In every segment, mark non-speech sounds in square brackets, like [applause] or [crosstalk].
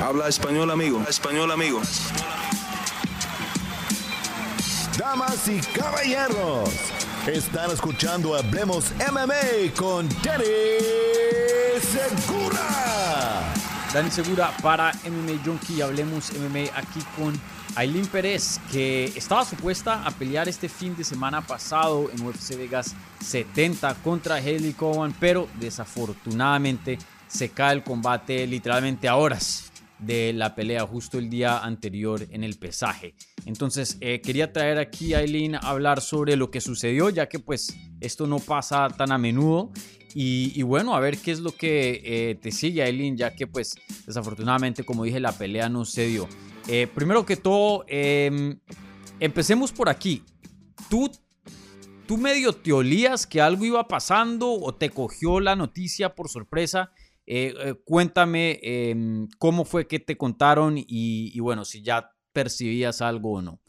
Habla español, amigo. Español, amigo. Damas y caballeros, están escuchando Hablemos MMA con Danny Segura. Dani Segura para MMA Junkie. Hablemos MMA aquí con Aileen Pérez, que estaba supuesta a pelear este fin de semana pasado en UFC Vegas 70 contra Haley Cowan, pero desafortunadamente se cae el combate literalmente a horas de la pelea justo el día anterior en el pesaje. Entonces eh, quería traer aquí a Aileen a hablar sobre lo que sucedió, ya que pues esto no pasa tan a menudo. Y, bueno, a ver qué es lo que eh, te sigue Aileen, ya que pues desafortunadamente como dije la pelea no se dio. Eh, primero que todo, em, empecemos por aquí. ¿Tú, ¿Tú medio te olías que algo iba pasando o te cogió la noticia por sorpresa? Eh, eh, cuéntame em, cómo fue que te contaron y, bueno, si ya percibías algo o no.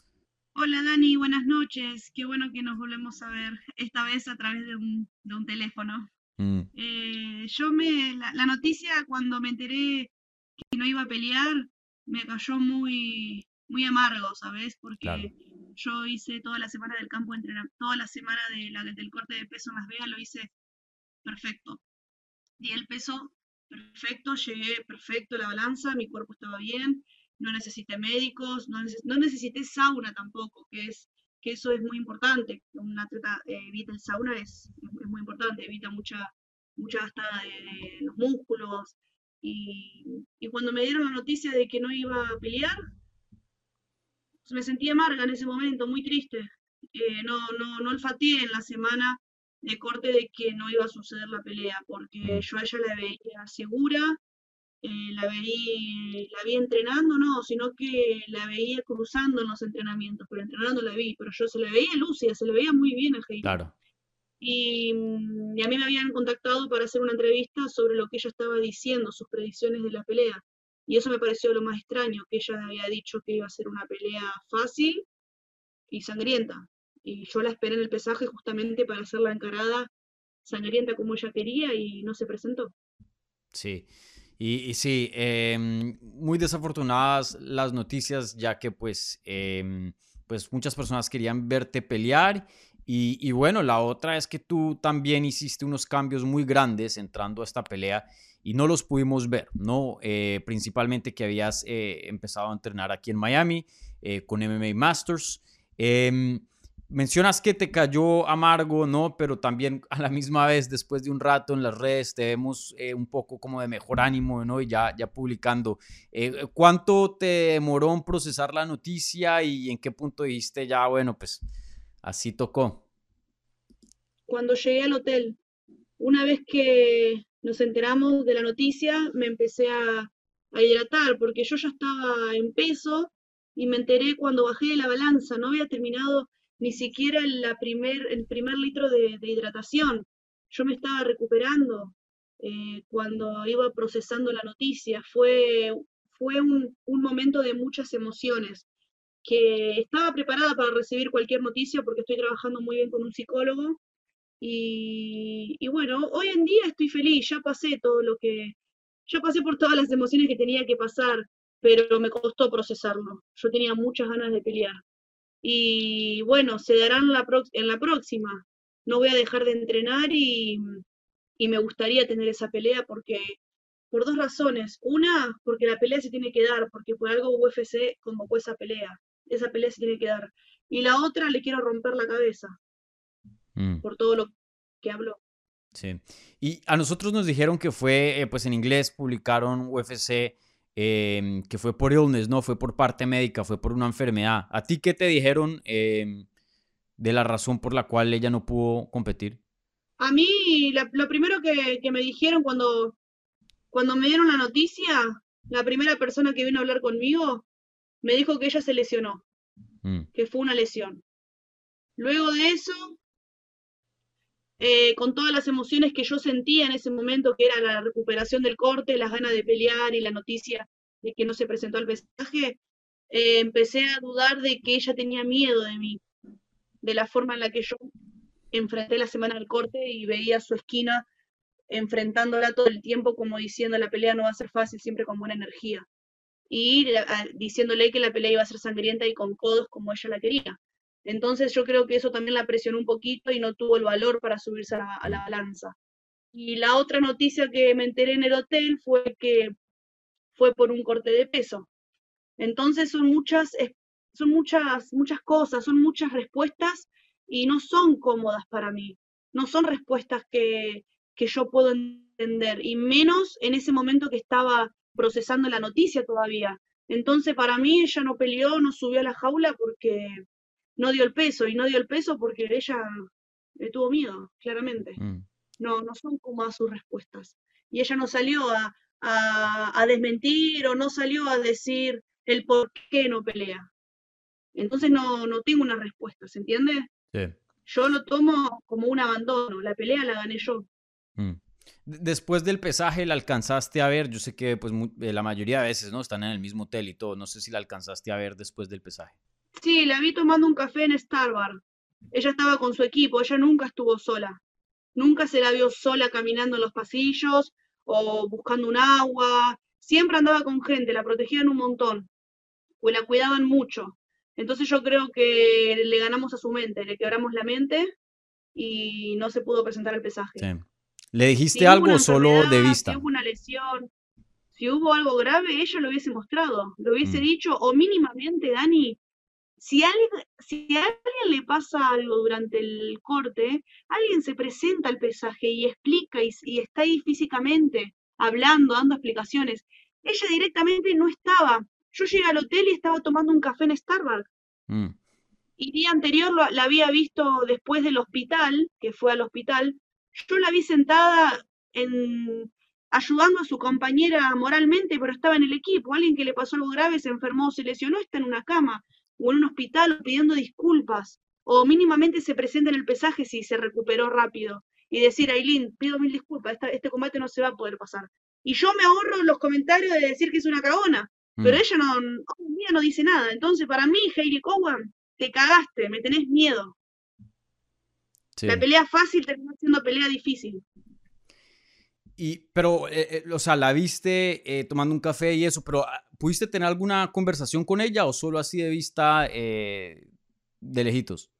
Hola Dani, buenas noches. Qué bueno que nos volvemos a ver, esta vez a través de un, teléfono. Mm. Eh, yo me, la, noticia cuando me enteré que no iba a pelear, me cayó muy, muy amargo, ¿sabes? Porque yo hice toda la semana del campo entrenamiento, toda la semana de la, del corte de peso en Las Vegas, lo hice perfecto. Y el peso perfecto, llegué perfecto la balanza, mi cuerpo estaba bien, no necesité médicos, no, necesité sauna tampoco, que es que eso es muy importante. Un atleta eh, evita el sauna es, muy importante, evita mucha, mucha gastada de, los músculos. Y, y, cuando me dieron la noticia de que no iba a pelear, me sentí amarga en ese momento, muy triste. Eh, no, no, no olfateé en la semana de corte de que no iba a suceder la pelea, porque yo a ella la veía segura, eh, la, veía, la vi entrenando, no, sino que la veía cruzando en los entrenamientos, pero entrenando la vi, pero yo se la veía lúcida, se le veía muy bien a Heidi. Claro. Y, mm, y, a mí me habían contactado para hacer una entrevista sobre lo que ella estaba diciendo, sus predicciones de la pelea. Y eso me pareció lo más extraño, que ella había dicho que iba a ser una pelea fácil y sangrienta y yo la esperé en el pesaje justamente para hacer la encarada sangrienta como ella quería y no se presentó. Sí, y, sí, em, muy desafortunadas las noticias ya que pues, em, pues muchas personas querían verte pelear y, y, bueno, la otra es que tú también hiciste unos cambios muy grandes entrando a esta pelea y no los pudimos ver, ¿no? Eh, principalmente que habías eh, empezado a entrenar aquí en Miami eh, con MMA Masters. Mencionas que te cayó amargo, ¿no? Pero también a la misma vez, después de un rato en las redes, te vemos eh, un poco como de mejor ánimo, ¿no? Y ya, ya publicando. Eh, ¿Cuánto te demoró en procesar la noticia y en qué punto dijiste ya, bueno, pues así tocó? Cuando llegué al hotel, una vez que nos enteramos de la noticia, me empecé a, a hidratar porque yo ya estaba en peso y me enteré cuando bajé de la balanza, no había terminado ni siquiera la primer, el primer litro de, hidratación. Yo me estaba recuperando eh, cuando iba procesando la noticia. Fue, fue un, momento de muchas emociones, que estaba preparada para recibir cualquier noticia porque estoy trabajando muy bien con un psicólogo. Y, y bueno, hoy en día estoy feliz, ya pasé todo lo que, ya pasé por todas las emociones que tenía que pasar, pero me costó procesarlo. Yo tenía muchas ganas de pelear y bueno, se darán la en la próxima. No voy a dejar de entrenar y, me gustaría tener esa pelea porque por dos razones. Una, porque la pelea se tiene que dar, porque por algo UFC convocó esa pelea. Esa pelea se tiene que dar. Y la otra, le quiero romper la cabeza mm. por todo lo que habló. Sí. Y a nosotros nos dijeron que fue, eh, pues en inglés publicaron UFC Em, que fue por illness, no, fue por parte médica, fue por una enfermedad. ¿A ti qué te dijeron em, de la razón por la cual ella no pudo competir? A mí, lo primero que, me dijeron cuando, cuando me dieron la noticia, la primera persona que vino a hablar conmigo me dijo que ella se lesionó, mm. que fue una lesión. Luego de eso, eh, con todas las emociones que yo sentía en ese momento, que era la recuperación del corte, las ganas de pelear y la noticia de que no se presentó al pesaje, eh, empecé a dudar de que ella tenía miedo de mí, de la forma en la que yo enfrenté la semana del corte y veía su esquina enfrentándola todo el tiempo como diciendo la pelea no va a ser fácil, siempre con buena energía. y diciéndole que la pelea iba a ser sangrienta y con codos como ella la quería. Entonces yo creo que eso también la presionó un poquito y no tuvo el valor para subirse a la, balanza. Y la otra noticia que me enteré en el hotel fue que fue por un corte de peso. Entonces son muchas, son muchas, muchas cosas, son muchas respuestas y no son cómodas para mí. No son respuestas que, que yo puedo entender, y menos en ese momento que estaba procesando la noticia todavía. Entonces, para mí, ella no peleó, no subió a la jaula porque no dio el peso, y no dio el peso porque ella le tuvo miedo, claramente. Mm. No, no son como sus respuestas. Y ella no salió a, a, desmentir o no salió a decir el por qué no pelea. Entonces no, no tengo una respuesta, ¿se entiende? Yo lo tomo como un abandono, la pelea la gané yo. Mm. Después del pesaje, ¿la alcanzaste a ver? Yo sé que pues eh, la mayoría de veces, ¿no? Están en el mismo hotel y todo. No sé si la alcanzaste a ver después del pesaje. Sí, la vi tomando un café en Starbucks. Ella estaba con su equipo, ella nunca estuvo sola. Nunca se la vio sola caminando en los pasillos o buscando un agua. Siempre andaba con gente, la protegían un montón. O la cuidaban mucho. Entonces yo creo que le ganamos a su mente, le quebramos la mente y no se pudo presentar el pesaje. Sí. ¿Le dijiste algo solo de vista? Si hubo una lesión, si hubo algo grave, ella lo hubiese mostrado, lo hubiese mm. dicho, o mínimamente, Dani, si, alguien, si a alguien le pasa algo durante el corte, alguien se presenta al pesaje y explica y, está ahí físicamente, hablando, dando explicaciones. Ella directamente no estaba. Yo llegué al hotel y estaba tomando un café en Starbucks. Mm. Y día anterior la había visto después del hospital, que fue al hospital, yo la vi sentada en, ayudando a su compañera moralmente, pero estaba en el equipo. Alguien que le pasó algo grave, se enfermó, se lesionó, está en una cama o en un hospital pidiendo disculpas. O mínimamente se presenta en el pesaje si se recuperó rápido. Y decir, Aileen, pido mil disculpas, este combate no se va a poder pasar. Y yo me ahorro los comentarios de decir que es una cagona. Pero mm. ella no, hoy día no dice nada. Entonces, para mí, Hayley Cowan, te cagaste, me tenés miedo. La pelea fácil terminó siendo pelea difícil. Y, pero, eh, eh, o sea, la viste eh, tomando un café y eso, pero ah, ¿pudiste tener alguna conversación con ella o solo así de vista de lejitos?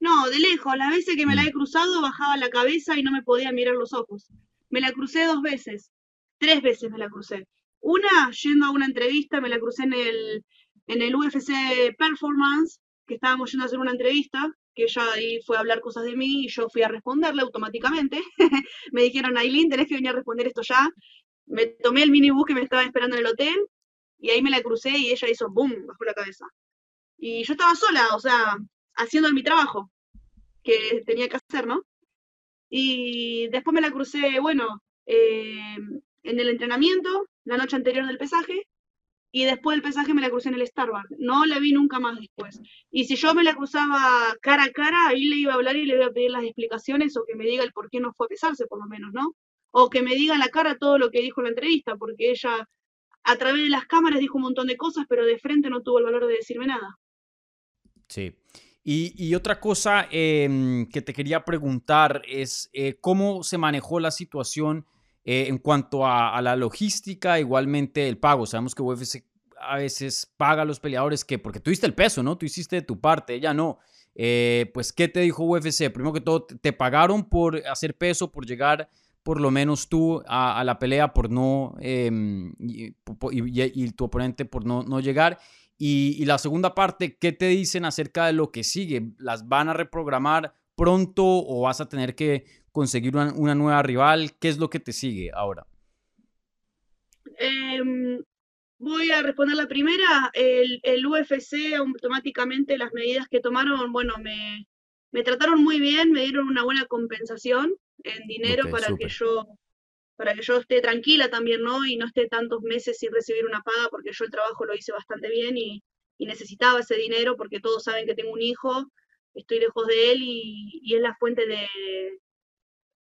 No, de lejos. Las veces que me la mm. he cruzado bajaba la cabeza y no me podía mirar los ojos. Me la crucé dos veces, tres veces me la crucé. Una, yendo a una entrevista, me la crucé en el, en el UFC Performance, que estábamos yendo a hacer una entrevista, que ella ahí fue a hablar cosas de mí y yo fui a responderle automáticamente. [laughs] me dijeron, Aileen, tenés que venir a responder esto ya. Me tomé el minibús que me estaba esperando en el hotel y ahí me la crucé y ella hizo boom, bajó la cabeza. Y yo estaba sola, o sea, haciendo mi trabajo que tenía que hacer, ¿no? Y después me la crucé, bueno, eh, en el entrenamiento, la noche anterior del pesaje, y después del pesaje me la crucé en el Starbucks. No la vi nunca más después. Y si yo me la cruzaba cara a cara, ahí le iba a hablar y le iba a pedir las explicaciones o que me diga el por qué no fue a pesarse, por lo menos, ¿no? O que me diga en la cara todo lo que dijo en la entrevista, porque ella a través de las cámaras dijo un montón de cosas, pero de frente no tuvo el valor de decirme nada. Sí. Y, otra cosa em, que te quería preguntar es eh, cómo se manejó la situación eh, en cuanto a, la logística, igualmente el pago. Sabemos que UFC a veces paga a los peleadores que, porque tuviste el peso, ¿no? Tú hiciste tu parte, ella no. Eh, pues, ¿qué te dijo UFC? Primero que todo, ¿te pagaron por hacer peso, por llegar por lo menos tú a, la pelea, por no, em, y, tu oponente por no, no llegar? Y, la segunda parte, ¿qué te dicen acerca de lo que sigue? ¿Las van a reprogramar pronto o vas a tener que conseguir una, nueva rival? ¿Qué es lo que te sigue ahora? Em, voy a responder la primera. El, UFC automáticamente las medidas que tomaron, bueno, me, me, trataron muy bien, me dieron una buena compensación en dinero para que yo para que yo esté tranquila también, ¿no? Y no esté tantos meses sin recibir una paga, porque yo el trabajo lo hice bastante bien y, y necesitaba ese dinero, porque todos saben que tengo un hijo, estoy lejos de él y, y es la fuente de,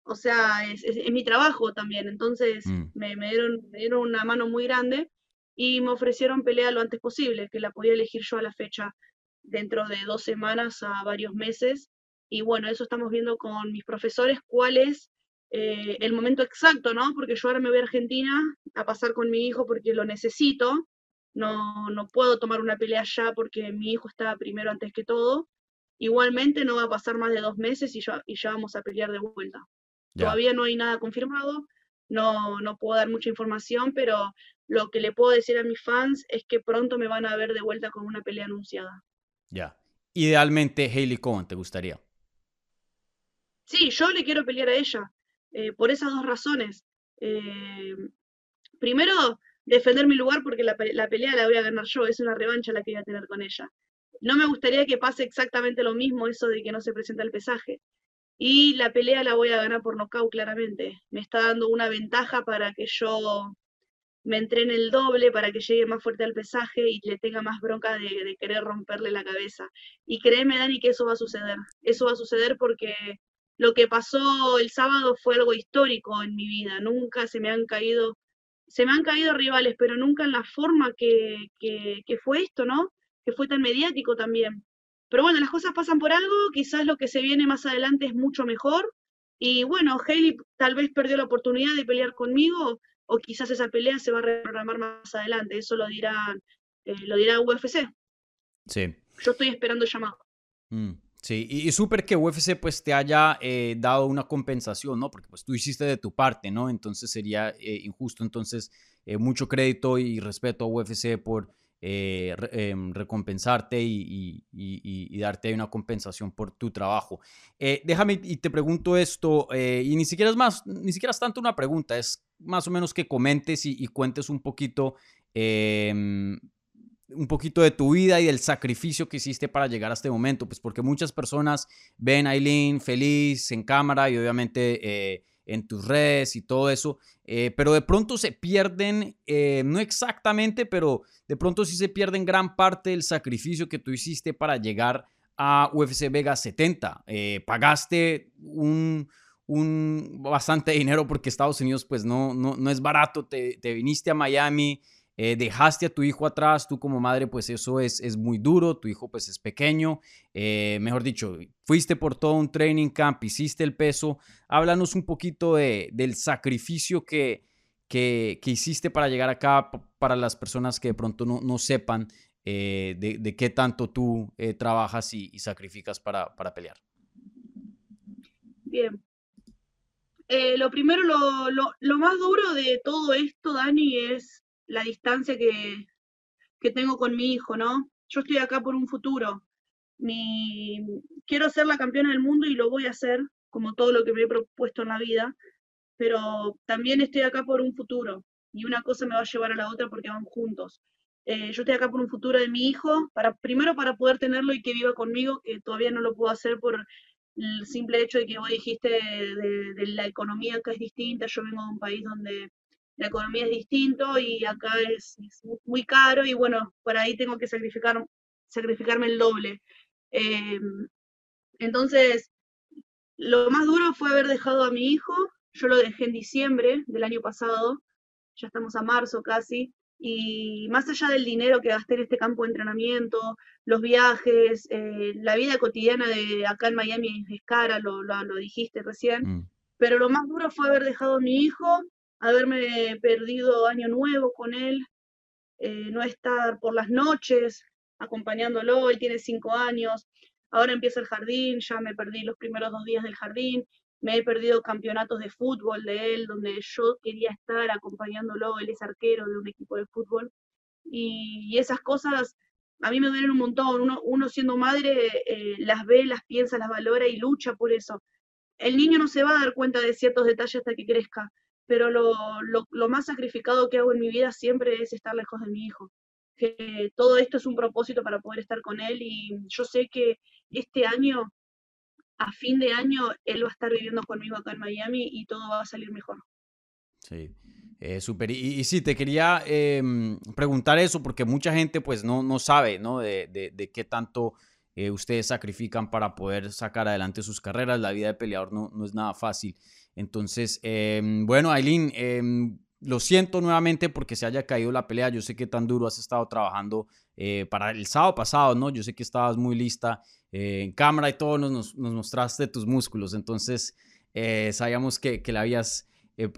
o sea, es, mi trabajo también. Entonces mm. me, dieron, me dieron una mano muy grande y me ofrecieron pelea lo antes posible, que la podía elegir yo a la fecha dentro de dos semanas a varios meses. Y bueno, eso estamos viendo con mis profesores, cuál es eh, el momento exacto, ¿no? Porque yo ahora me voy a Argentina a pasar con mi hijo porque lo necesito. No, no puedo tomar una pelea ya porque mi hijo está primero antes que todo. Igualmente no va a pasar más de dos meses y ya, y ya vamos a pelear de vuelta. Todavía no hay nada confirmado, no, no puedo dar mucha información, pero lo que le puedo decir a mis fans es que pronto me van a ver de vuelta con una pelea anunciada. Ya. Idealmente, Hayley Cohen, ¿te gustaría? Sí, yo le quiero pelear a ella, eh, por esas dos razones. Eh, primero, defender mi lugar porque la, la, pelea la voy a ganar yo, es una revancha la que voy a tener con ella. No me gustaría que pase exactamente lo mismo eso de que no se presenta el pesaje. Y la pelea la voy a ganar por nocaut claramente. Me está dando una ventaja para que yo me entrene el doble, para que llegue más fuerte al pesaje y le tenga más bronca de, querer romperle la cabeza. Y créeme, Dani, que eso va a suceder. Eso va a suceder porque lo que pasó el sábado fue algo histórico en mi vida. Nunca se me han caído, se me han caído rivales, pero nunca en la forma que, que, que fue esto, ¿no? Que fue tan mediático también. Pero bueno, las cosas pasan por algo, quizás lo que se viene más adelante es mucho mejor. Y bueno, Haley tal vez perdió la oportunidad de pelear conmigo, o quizás esa pelea se va a reprogramar más adelante. Eso lo dirán, eh, lo dirá UFC. Sí. Yo estoy esperando llamado. Mm, sí, y, súper que UFC pues te haya eh, dado una compensación, ¿no? Porque pues tú hiciste de tu parte, ¿no? Entonces sería eh, injusto. Entonces, mucho crédito y respeto a UFC por eh, em, recompensarte y, darte una compensación por tu trabajo. Eh, déjame y te pregunto esto, eh, y ni siquiera es más, ni siquiera es tanto una pregunta, es más o menos que comentes y, cuentes un poquito em, un poquito de tu vida y del sacrificio que hiciste para llegar a este momento, pues porque muchas personas ven a Aileen feliz en cámara y obviamente en tus redes y todo eso, eh, pero de pronto se pierden, eh, no exactamente, pero de pronto sí se pierden gran parte del sacrificio que tú hiciste para llegar a UFC Vega 70. Eh, pagaste un, un, bastante dinero porque Estados Unidos pues no, no, no es barato, te, te viniste a Miami, eh, dejaste a tu hijo atrás, tú como madre, pues eso es, es muy duro, tu hijo pues es pequeño, eh, mejor dicho, fuiste por todo un training camp, hiciste el peso, háblanos un poquito de, del sacrificio que, que, hiciste para llegar acá, para las personas que de pronto no, no sepan eh, de, qué tanto tú trabajas y, sacrificas para, para, pelear. Bien. lo primero, lo, lo, lo más duro de todo esto, Dani, es la distancia que, que tengo con mi hijo, ¿no? Yo estoy acá por un futuro. Mi, quiero ser la campeona del mundo y lo voy a hacer, como todo lo que me he propuesto en la vida, pero también estoy acá por un futuro y una cosa me va a llevar a la otra porque van juntos. Eh, yo estoy acá por un futuro de mi hijo, para, primero para poder tenerlo y que viva conmigo, que todavía no lo puedo hacer por el simple hecho de que vos dijiste de, de la economía que es distinta. Yo vengo de un país donde la economía es distinto y acá es, muy caro y bueno, por ahí tengo que sacrificar, sacrificarme el doble. Em, entonces, lo más duro fue haber dejado a mi hijo, yo lo dejé en diciembre del año pasado, ya estamos a marzo casi, y más allá del dinero que gasté en este campo de entrenamiento, los viajes, eh, la vida cotidiana de acá en Miami es cara, lo, lo, dijiste recién, mm. pero lo más duro fue haber dejado a mi hijo haberme perdido año nuevo con él, eh, no estar por las noches acompañándolo, él tiene cinco años, ahora empieza el jardín, ya me perdí los primeros dos días del jardín, me he perdido campeonatos de fútbol de él, donde yo quería estar acompañándolo, él es arquero de un equipo de fútbol, y, esas cosas a mí me duelen un montón, uno, siendo madre eh, las ve, las piensa, las valora y lucha por eso. El niño no se va a dar cuenta de ciertos detalles hasta que crezca, pero lo, lo, más sacrificado que hago en mi vida siempre es estar lejos de mi hijo. Que todo esto es un propósito para poder estar con él y yo sé que este año, a fin de año, él va a estar viviendo conmigo acá en Miami y todo va a salir mejor. Sí. Eh, súper. Y, sí, te quería em, preguntar eso porque mucha gente pues no, no sabe, ¿no? De, de, de qué tanto eh, ustedes sacrifican para poder sacar adelante sus carreras. La vida de peleador no, no es nada fácil. Entonces, em, bueno, Aileen, em, lo siento nuevamente porque se haya caído la pelea. Yo sé que tan duro has estado trabajando eh, para el sábado pasado, ¿no? Yo sé que estabas muy lista eh, en cámara y todo, nos, nos, mostraste tus músculos. Entonces, Eh, sabíamos que, que la habías,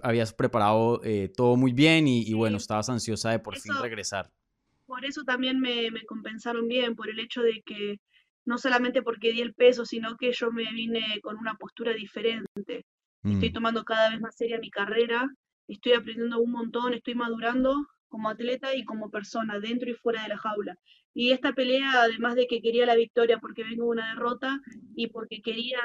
habías preparado todo muy bien y, bueno, estabas ansiosa de por fin regresar. Por eso también me, me, compensaron bien, por el hecho de que no solamente porque di el peso, sino que yo me vine con una postura diferente. Estoy mm. tomando cada vez más seria mi carrera, estoy aprendiendo un montón, estoy madurando como atleta y como persona, dentro y fuera de la jaula. Y esta pelea, además de que quería la victoria porque vengo de una derrota y porque quería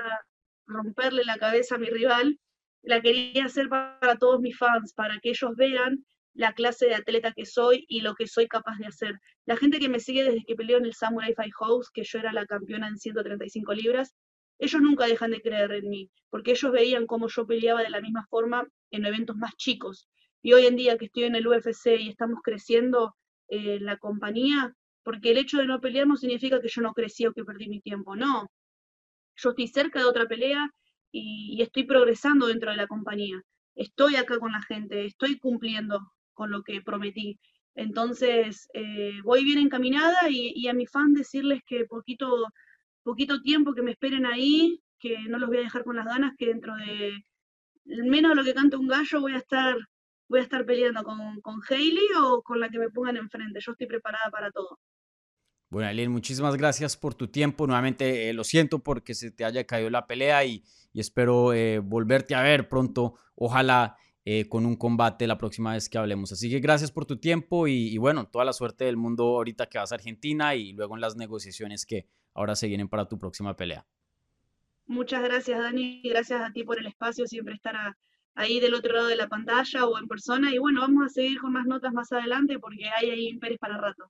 romperle la cabeza a mi rival, la quería hacer para todos mis fans, para que ellos vean la clase de atleta que soy y lo que soy capaz de hacer. La gente que me sigue desde que peleó en el Samurai Fight House, que yo era la campeona en 135 libras, ellos nunca dejan de creer en mí, porque ellos veían cómo yo peleaba de la misma forma en eventos más chicos. Y hoy en día que estoy en el UFC y estamos creciendo en eh, la compañía, porque el hecho de no pelear no significa que yo no crecí o que perdí mi tiempo, no. Yo estoy cerca de otra pelea y, estoy progresando dentro de la compañía. Estoy acá con la gente, estoy cumpliendo con lo que prometí. Entonces, eh, voy bien encaminada y, y, a mi fan decirles que poquito, poquito tiempo que me esperen ahí, que no los voy a dejar con las ganas, que dentro de menos de lo que cante un gallo voy a estar, voy a estar peleando con, con Hailey o con la que me pongan enfrente. Yo estoy preparada para todo. Bueno, Aileen, muchísimas gracias por tu tiempo. Nuevamente eh, lo siento porque se te haya caído la pelea y, espero eh, volverte a ver pronto. Ojalá eh, con un combate la próxima vez que hablemos. Así que gracias por tu tiempo y, bueno, toda la suerte del mundo ahorita que vas a Argentina y luego en las negociaciones que ahora se vienen para tu próxima pelea. Muchas gracias, Dani. Gracias a ti por el espacio, siempre estar ahí del otro lado de la pantalla o en persona. Y bueno, vamos a seguir con más notas más adelante porque hay ahí Imperis para rato.